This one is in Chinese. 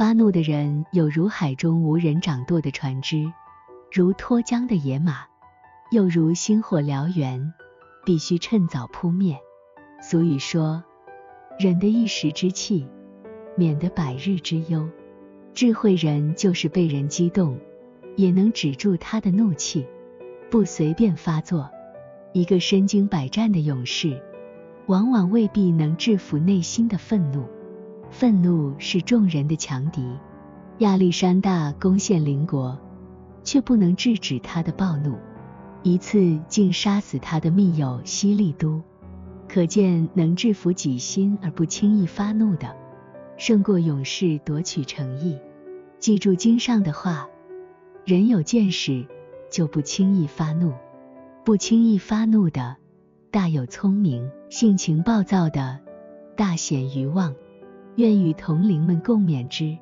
发怒的人有如海中无人掌舵的船只，如脱缰的野马，又如星火燎原，必须趁早扑灭。俗语说：忍得一时之气，免得百日之忧。智慧人就是被人激动，也能止住他的怒气，不随便发作。一个身经百战的勇士，往往未必能制服内心的愤怒。愤怒是众人的强敌。亚历山大攻陷邻国，却不能制止他的暴怒，一次竟杀死他的密友希利都。可见，能制服己心而不轻易发怒的，胜过勇士夺取诚意。记住经上的话：人有见识，就不轻易发怒；不轻易发怒的，大有聪明；性情暴躁的，大显愚妄。愿与同龄们共勉之。